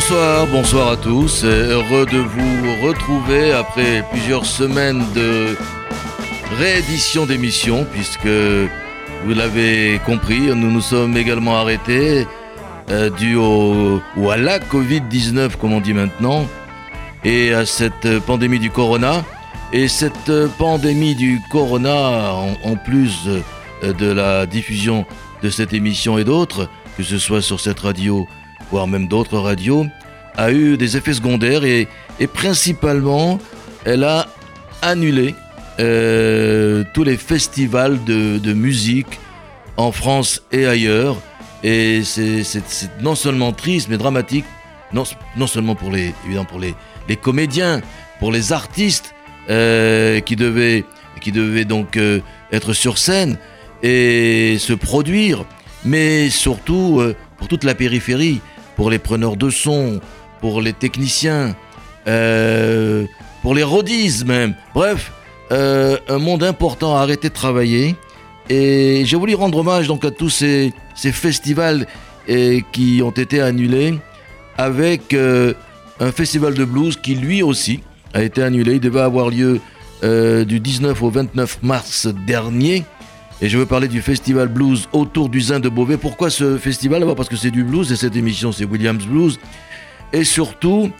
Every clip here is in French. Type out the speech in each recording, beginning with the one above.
Bonsoir, bonsoir à tous. Heureux de vous retrouver après plusieurs semaines de réédition d'émissions, puisque vous l'avez compris, nous nous sommes également arrêtés euh, dû ou à la Covid-19, comme on dit maintenant, et à cette pandémie du corona. Et cette pandémie du corona, en plus de la diffusion de cette émission et d'autres, que ce soit sur cette radio voire même d'autres radios, a eu des effets secondaires et, principalement, elle a annulé euh, tous les festivals de, musique en France et ailleurs. Et c'est non seulement triste, mais dramatique, non, non seulement pour les, évidemment pour les, les comédiens, pour les artistes euh, qui, devaient, qui devaient donc euh, être sur scène et se produire, mais surtout pour toute la périphérie pour les preneurs de son, pour les techniciens, euh, pour les rodistes même. Bref, euh, un monde important a arrêté de travailler. Et j'ai voulu rendre hommage donc à tous ces, festivals et, qui ont été annulés avec euh, un festival de blues qui lui aussi a été annulé. Il devait avoir lieu du 19 au 29 mars dernier. Et je veux parler du festival blues autour du Zin de Beauvais. Pourquoi ce festival Parce que c'est du blues et cette émission c'est Williams Blues. Et surtout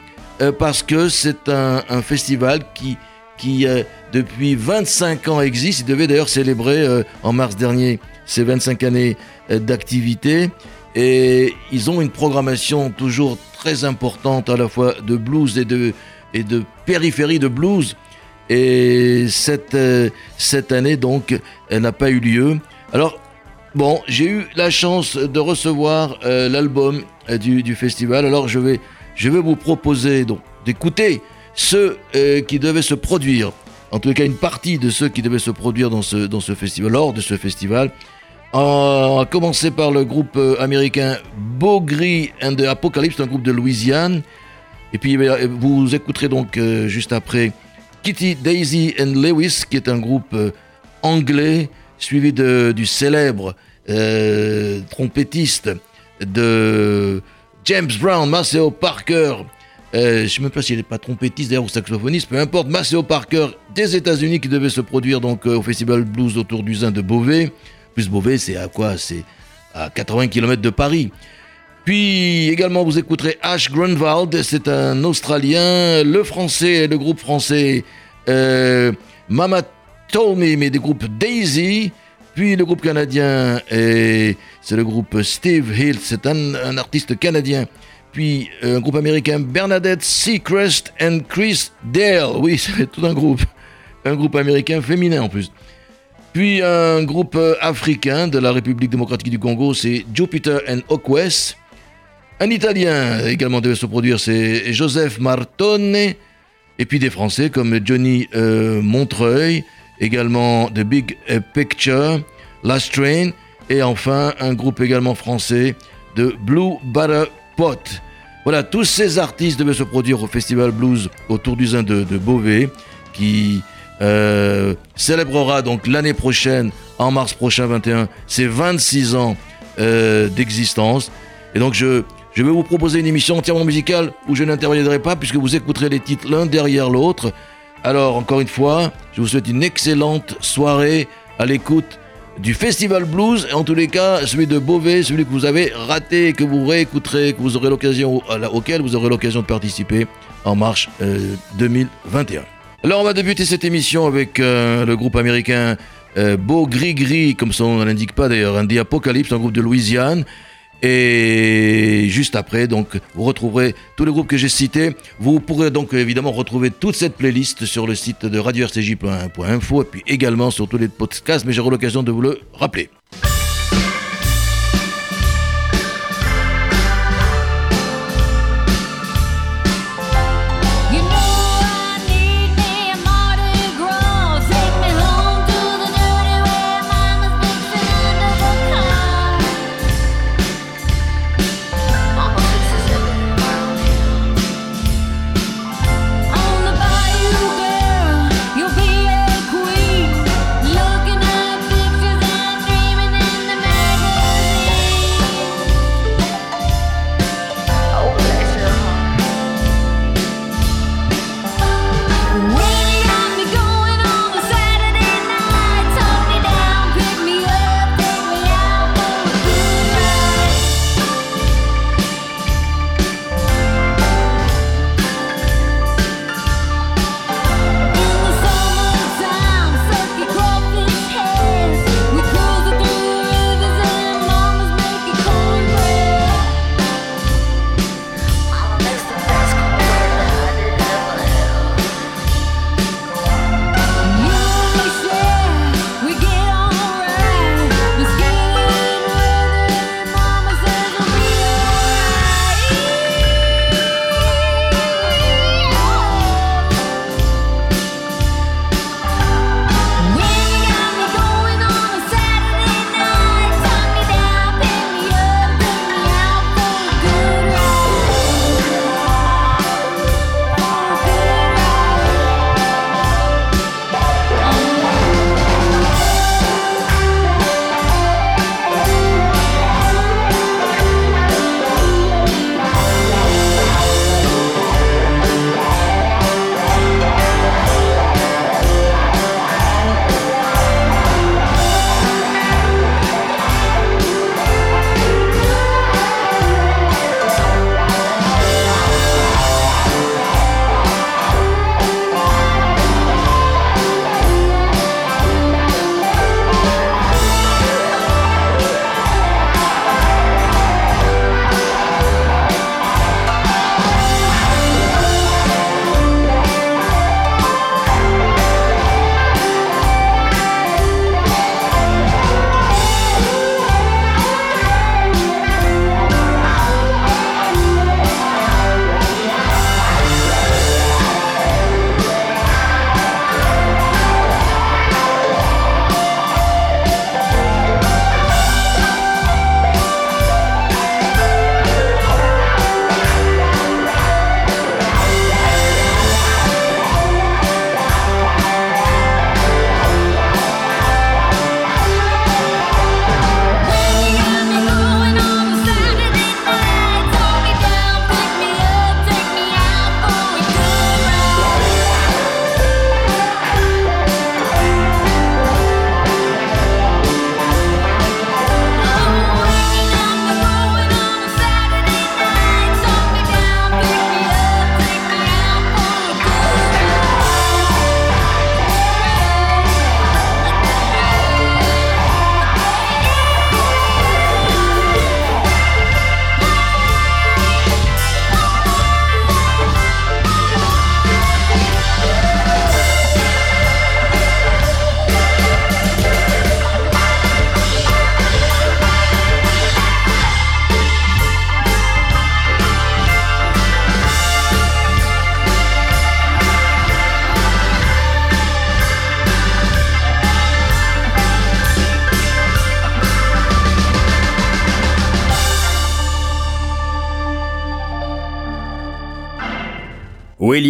euh, parce que c'est un, festival qui, qui euh, depuis 25 ans existe. Il devait d'ailleurs célébrer euh, en mars dernier ses 25 années d'activité. Et ils ont une programmation toujours très importante à la fois de blues et de, et de périphérie de blues. Et cette, euh, cette année, donc, elle n'a pas eu lieu. Alors, bon, j'ai eu la chance de recevoir euh, l'album euh, du, du, festival. Alors, je vais, je vais vous proposer donc d'écouter ceux qui devaient se produire. En tout cas, une partie de ceux qui devaient se produire dans ce, dans ce festival, lors de ce festival. On a commencé par le groupe américain Bogri and the Apocalypse, un groupe de Louisiane. Et puis, vous écouterez donc juste après Kitty, Daisy and Lewis, qui est un groupe euh, anglais, suivi du célèbre euh, trompettiste de James Brown, Maceo Parker. Euh, je ne sais même pas s'il n'est pas trompettiste d'ailleurs ou saxophoniste, peu importe. Maceo Parker des États-Unis qui devait se produire donc au Festival Blues autour du Zin de Beauvais. Plus Beauvais, c'est à quoi? C'est à 80 km de Paris. Puis également, vous écouterez Ash Grunwald, c'est un Australien, le français, le groupe français euh, Mama Tommy, mais des groupes Daisy. Puis le groupe canadien, c'est le groupe Steve Hill, c'est un, artiste canadien. Puis euh, un groupe américain, Bernadette Seacrest and Chris Dale. Oui, c'est tout un groupe. Un groupe américain féminin en plus. Puis un groupe euh, africain de la République démocratique du Congo, c'est Jupiter and Okwes. Un Italien également devait se produire, c'est Joseph Martone. Et puis des Français comme Johnny euh, Montreuil, également The Big Picture, Last Train, et enfin un groupe également français de Blue Butter Pot. Voilà, tous ces artistes devaient se produire au Festival Blues autour du Zin de, Beauvais, qui euh, célébrera donc l'année prochaine, en mars prochain 21, ses 26 ans euh, d'existence. Et donc je, je vais vous proposer une émission entièrement musicale où je n'interviendrai pas puisque vous écouterez les titres l'un derrière l'autre. Alors, encore une fois, je vous souhaite une excellente soirée à l'écoute du Festival Blues, et en tous les cas, celui de Beauvais, celui que vous avez raté, que vous réécouterez, que vous aurez l'occasion, auquel vous aurez l'occasion de participer en marche 2021. Euh, Alors, on va débuter cette émission avec euh, le groupe américain euh, Beau Gris Gris, comme son nom l'indique pas d'ailleurs, un The Apocalypse, un groupe de Louisiane. Et juste après, donc, vous retrouverez tous les groupes que j'ai cités. Vous pourrez donc évidemment retrouver toute cette playlist sur le site de radio-rcj.info et puis également sur tous les podcasts, mais j'aurai l'occasion de vous le rappeler.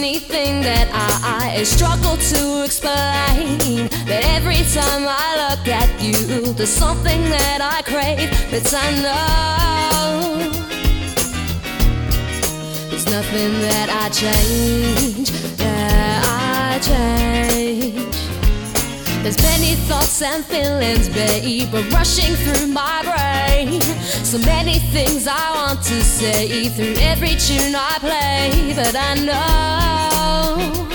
William I struggle to explain that every time I look at you, there's something that I crave. But I know there's nothing that I change, that I change. There's many thoughts and feelings, babe, rushing through my brain. So many things I want to say through every tune I play, but I know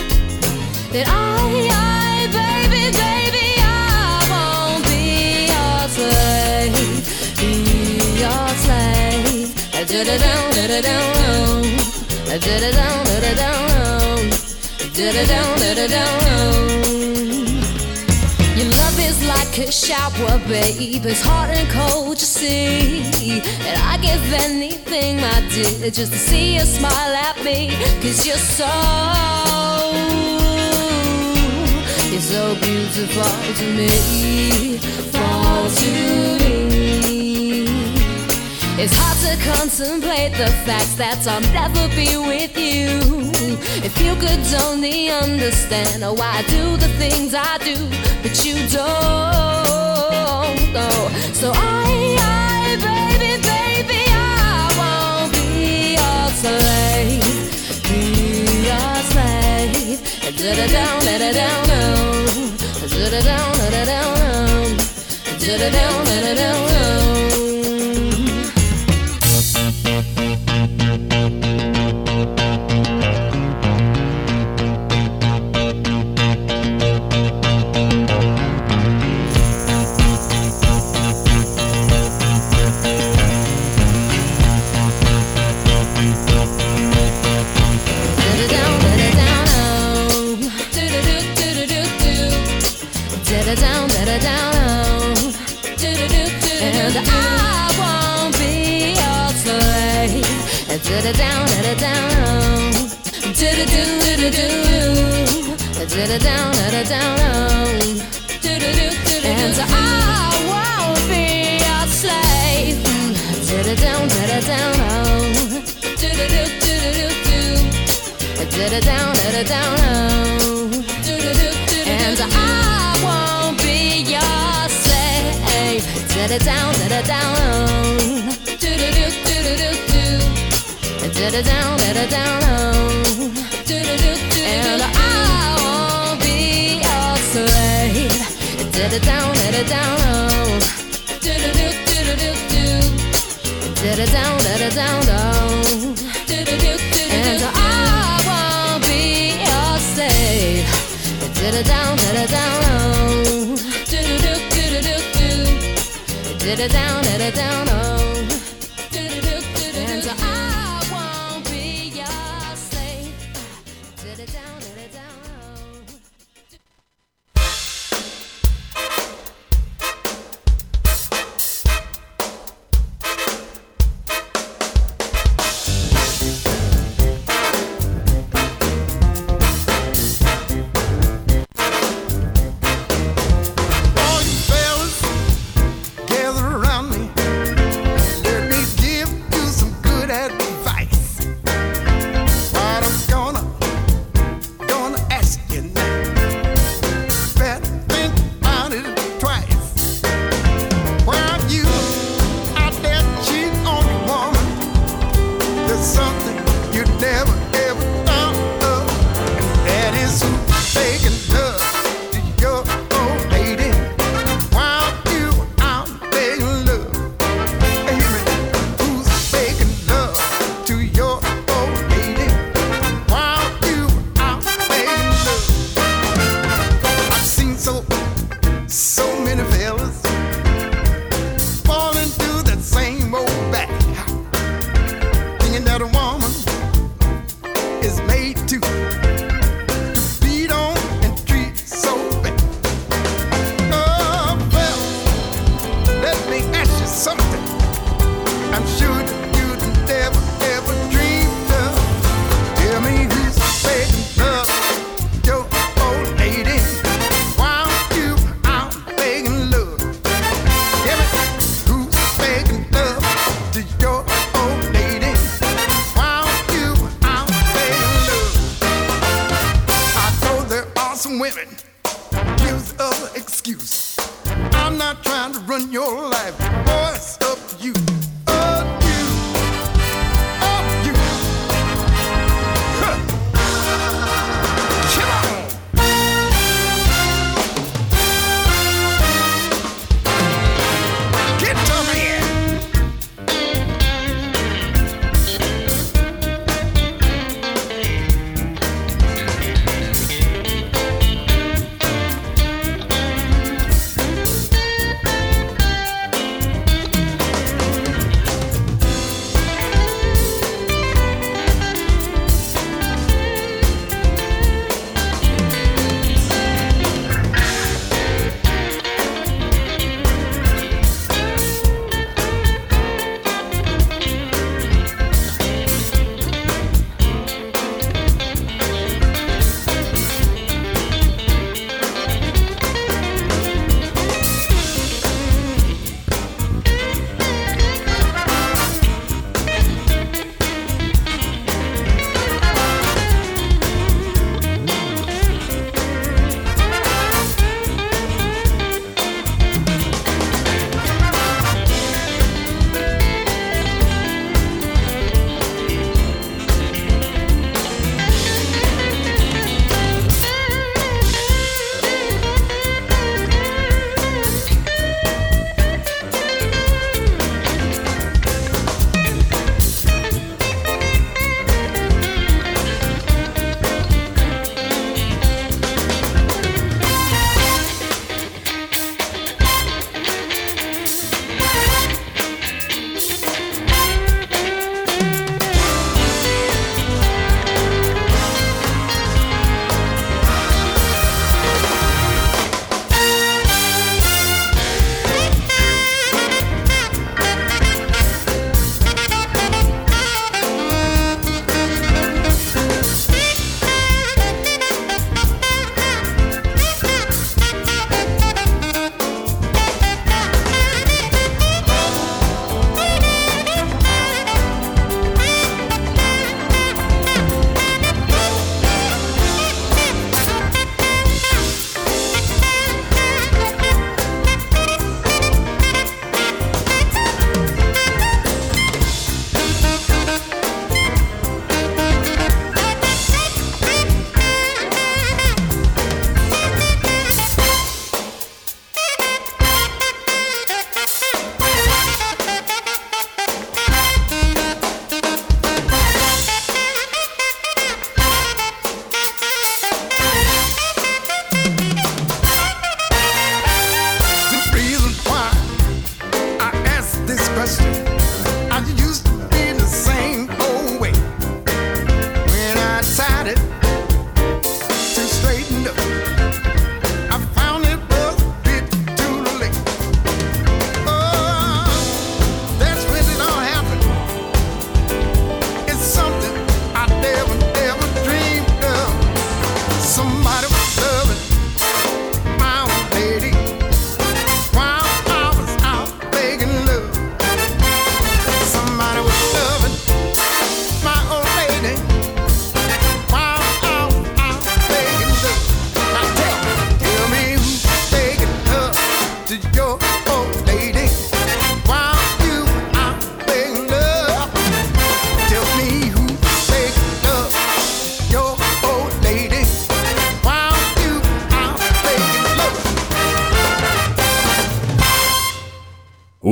that I, I, baby, baby, I won't be your slave, be your slave. Da da down, da da down, da da down, da da down, a shower, babe. It's hot and cold, you see. And I give anything, my dear, just to see you smile at me. Cause you're so you're so beautiful to me, fall to me. It's hard to contemplate the fact that I'll never be with you. If you could only understand why I do the things I do, but you don't. know. So I, I, baby, baby, I won't be your slave, be your slave. Da down, da down, down. Da down, da down, down. Da down, da down, down. thank you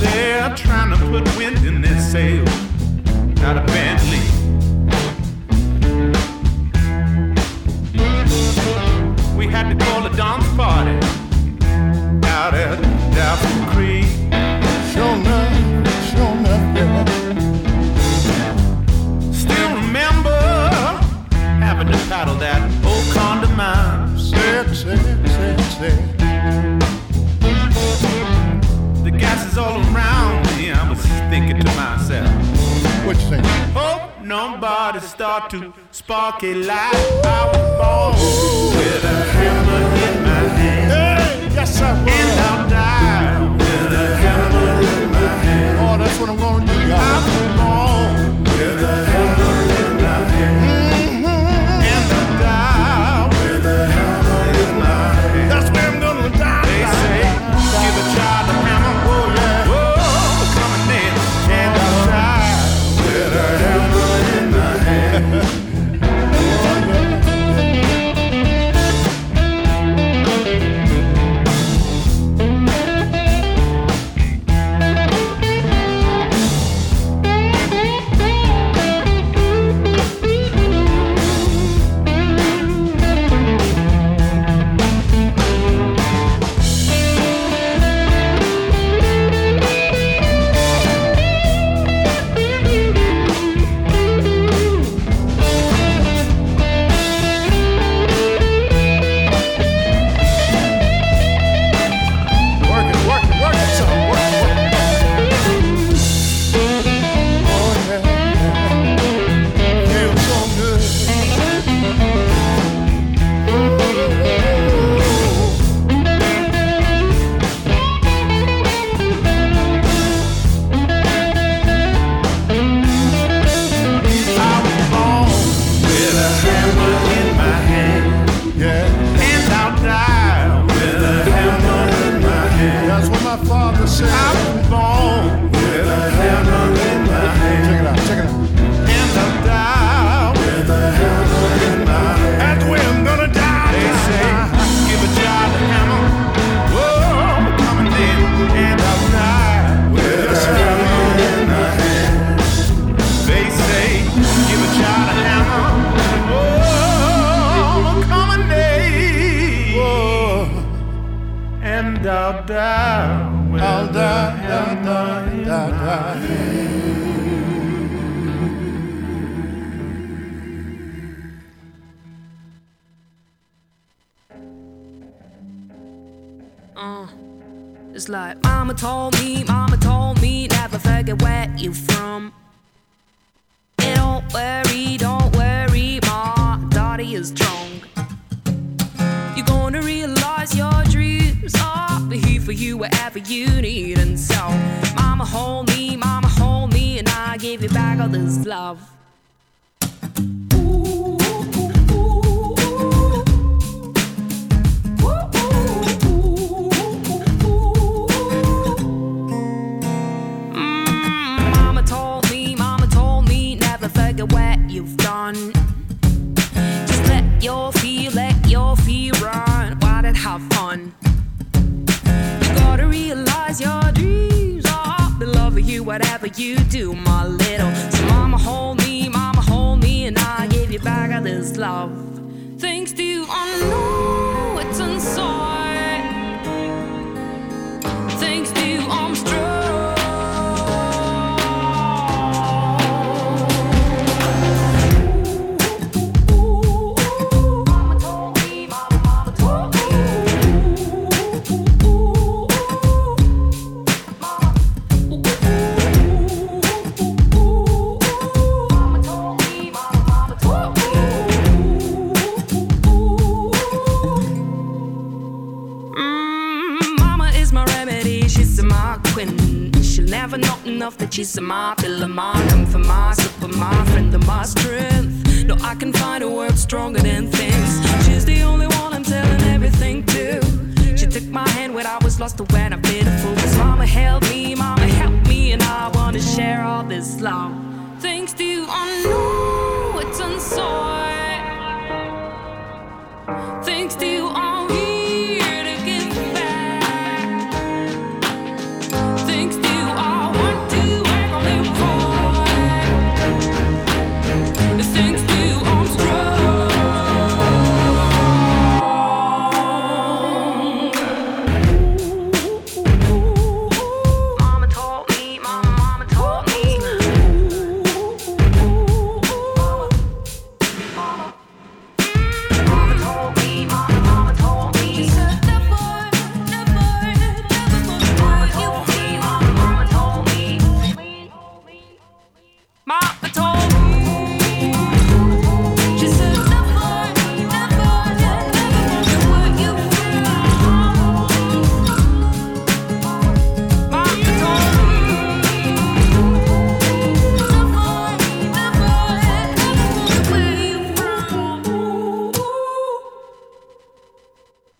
They're trying to put wind in their sails. Not a Bentley. Nobody start to spark a light. I was born with a hammer in my hand. Hey, yes, sir. And I'll die with a hammer in my hand. Oh, that's what I'm gonna do, y'all. Whatever you do, my little. So, mama, hold me, mama, hold me, and I give you back all this love. Thanks to you, I never not enough that she's a my pillar, my comfort, my super, my friend, and my strength. No, I can find a word stronger than things. She's the only one I'm telling everything to. She took my hand when I was lost and when I'm pitiful. Cause mama held me, mama helped me, and I wanna share all this love. Thanks to you, I know it's inside. Thanks to you, I'm here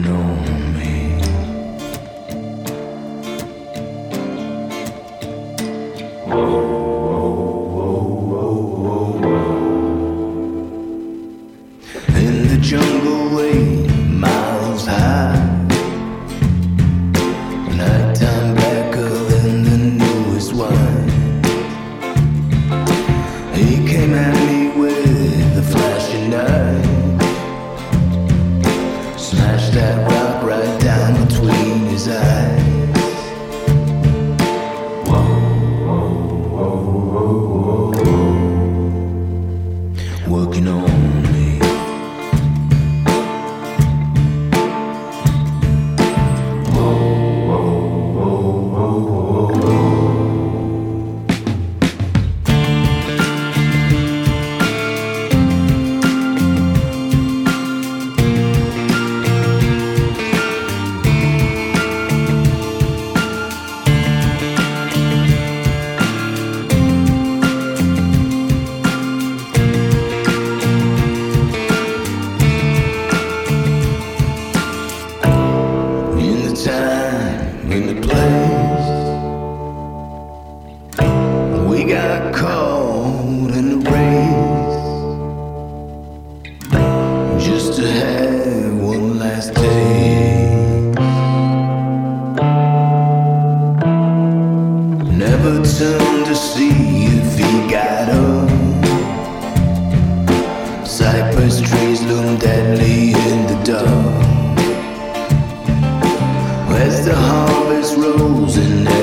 know. always rose and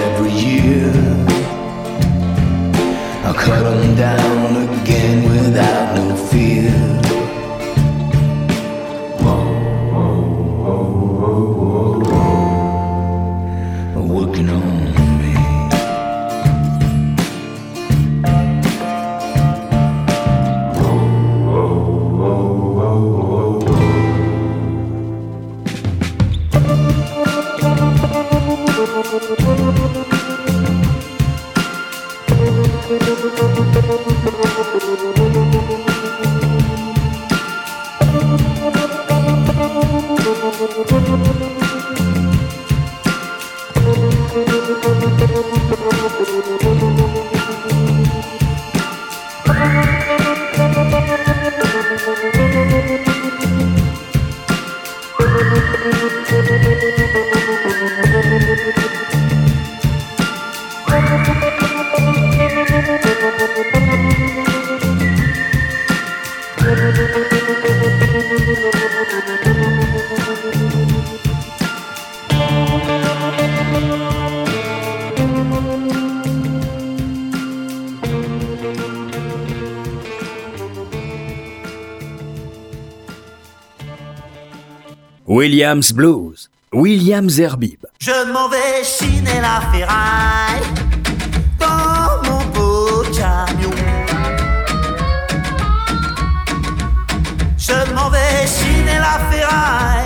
Williams Blues, Williams Herbib. Je m'en vais chiner la ferraille dans mon beau camion. Je m'en vais chiner la ferraille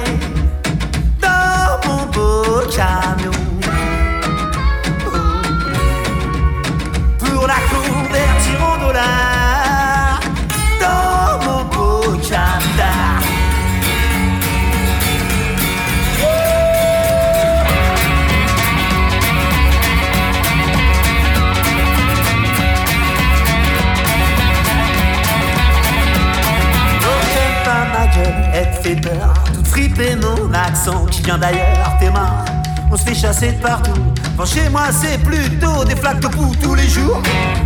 accent qui vient d'ailleurs, t'es marre. On se fait chasser de partout. Enfin, chez moi, c'est plutôt des flaques de poux tous les jours.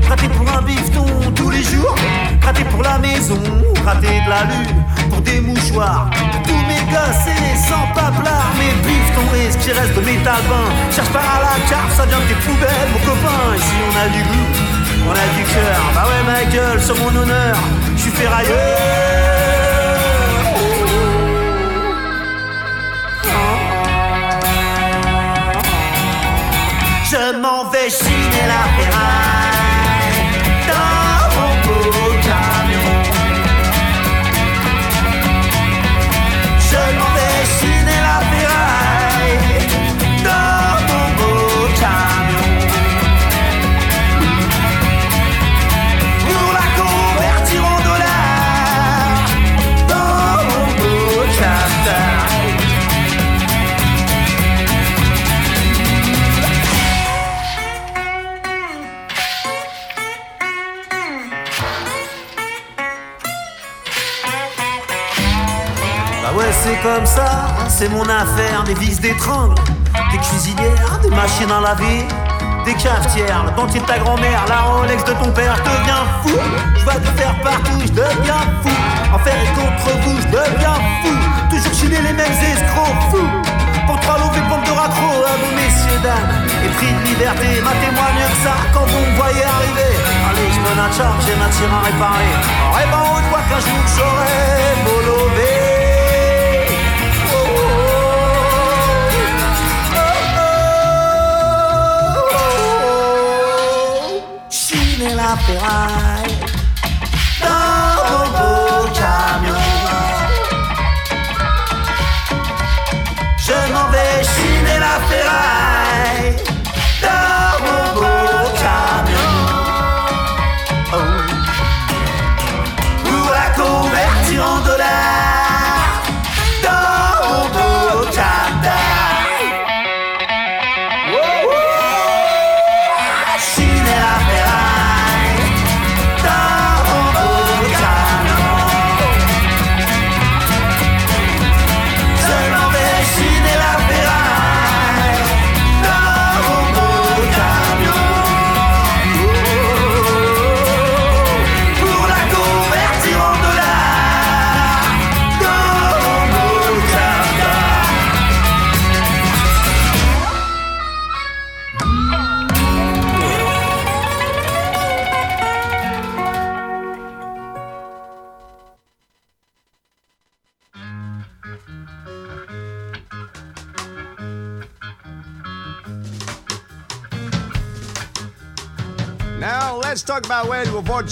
Raté pour un bifton tous les jours. Raté pour la maison, raté de la lune. Pour des mouchoirs, tous mes gosses et sans paplard. Mes biftons risque qui reste de métal bain. Cherche pas à la carte, ça vient de tes poubelles, mon copain. Ici, on a du goût, on a du cœur. Bah ouais, ma gueule, sur mon honneur, je suis ferrailleur. Je m'en vais chiner la ferraille comme ça, c'est mon affaire, des vis d'étrangle, des cuisinières, des machines à laver, des cafetières, le dentier de ta grand-mère, la Rolex de ton père, je deviens fou, je vois te faire partout, je deviens fou, en faire et contre vous, je deviens fou, toujours chiner les mêmes escrocs fous, pour trois lots et pompes de raccro, à vous messieurs dames, et prix de liberté, matez-moi mieux que ça, quand vous me voyez arriver, allez, je me nacharme, j'ai ma tire à réparer, en rêvant haute voix qu'un jour j'aurai bolové. Chiner fly.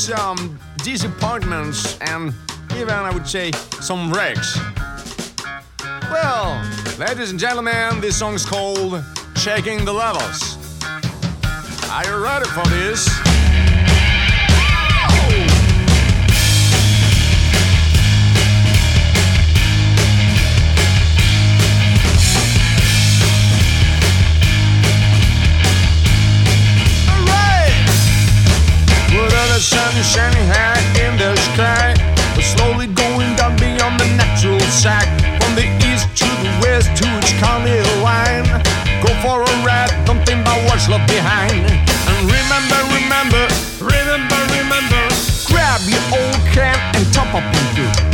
Some disappointments um, and even I would say some wrecks. Well, ladies and gentlemen, this song's called Checking the Levels. Are you ready for this?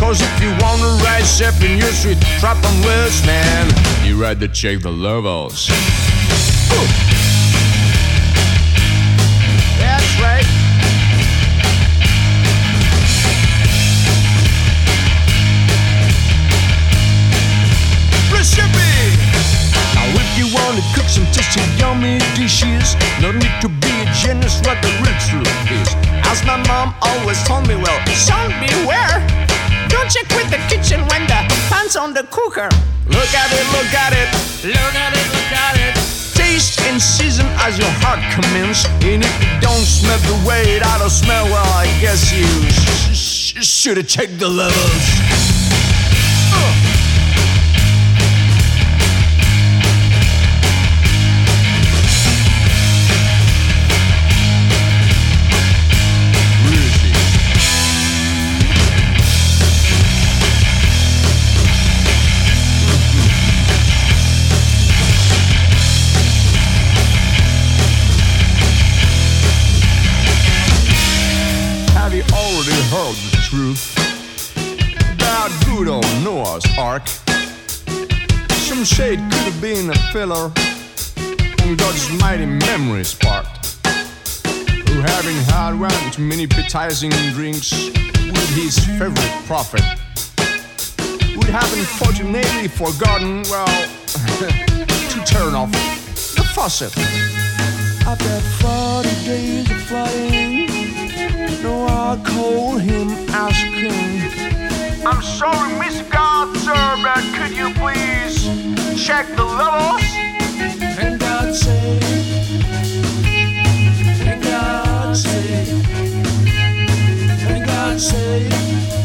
Cause if you wanna rise up in your street, drop on west, man. You had to check the levels. Ooh. Some tasty, yummy dishes, no need to be a genius, what the real truth is. As my mom always told me, well, son, beware. Don't check with the kitchen when the pan's on the cooker. Look at it, look at it, look at it, look at it. Taste and season as your heart commends. And if you don't smell the way it ought to smell, well, I guess you sh- sh- should have checked the levels. Uh. Filler on God's mighty memory spark. Who, having had one too many appetizing drinks with his favorite prophet, would have unfortunately forgotten, well, to turn off the faucet. After 40 days of flooding, no, I called him asking. I'm sorry, Miss God, sir, but could you please check the levels? And God said, and God said, and God said,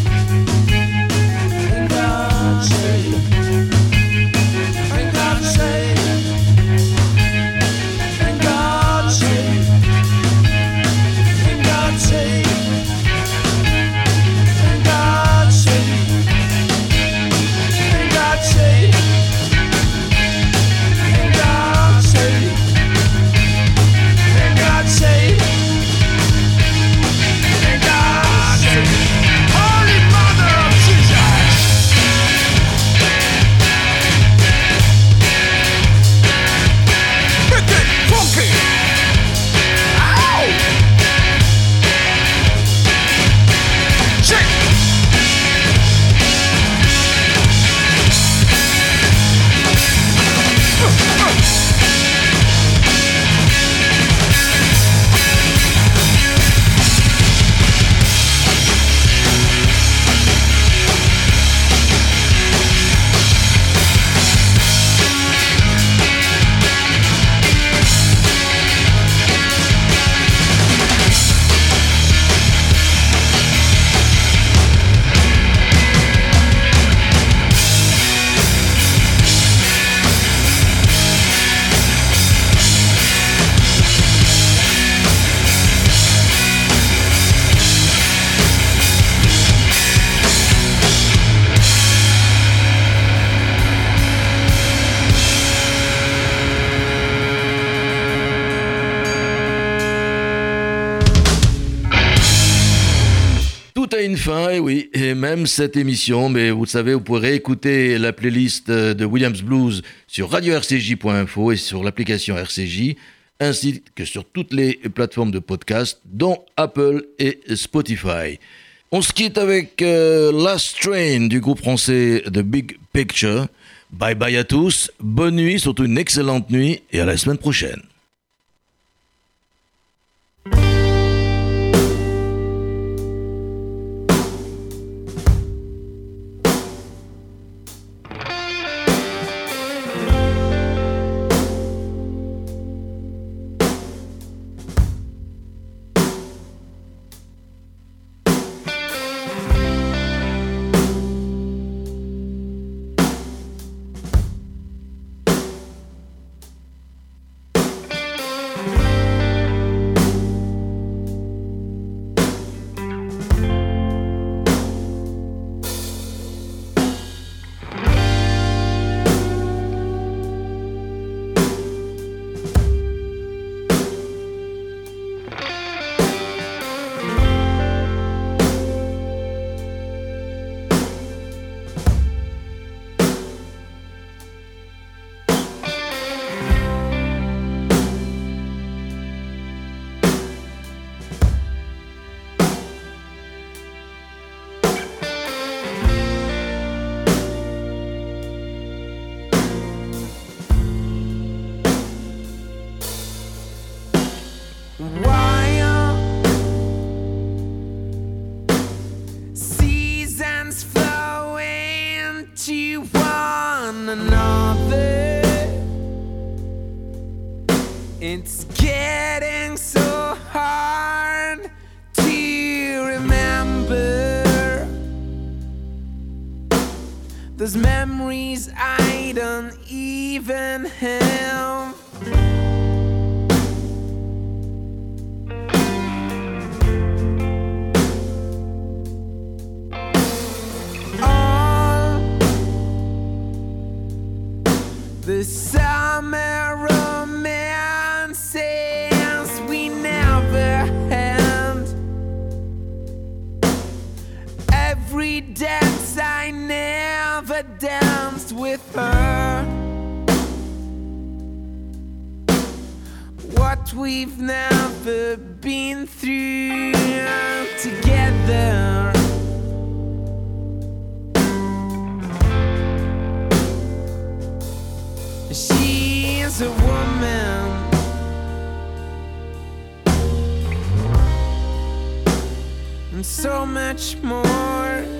cette émission, mais vous le savez, vous pourrez écouter la playlist de Williams Blues sur radio-rcj.info et sur l'application RCJ, ainsi que sur toutes les plateformes de podcast, dont Apple et Spotify. On se quitte avec euh, Last Train du groupe français The Big Picture. Bye bye à tous, bonne nuit, surtout une excellente nuit, et à la semaine prochaine. It's getting so hard to remember those memories I don't even have. with her. What we've never been through together. She is a woman. and so much more.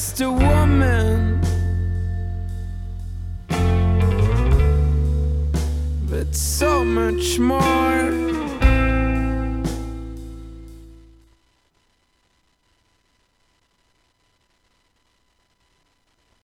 Just a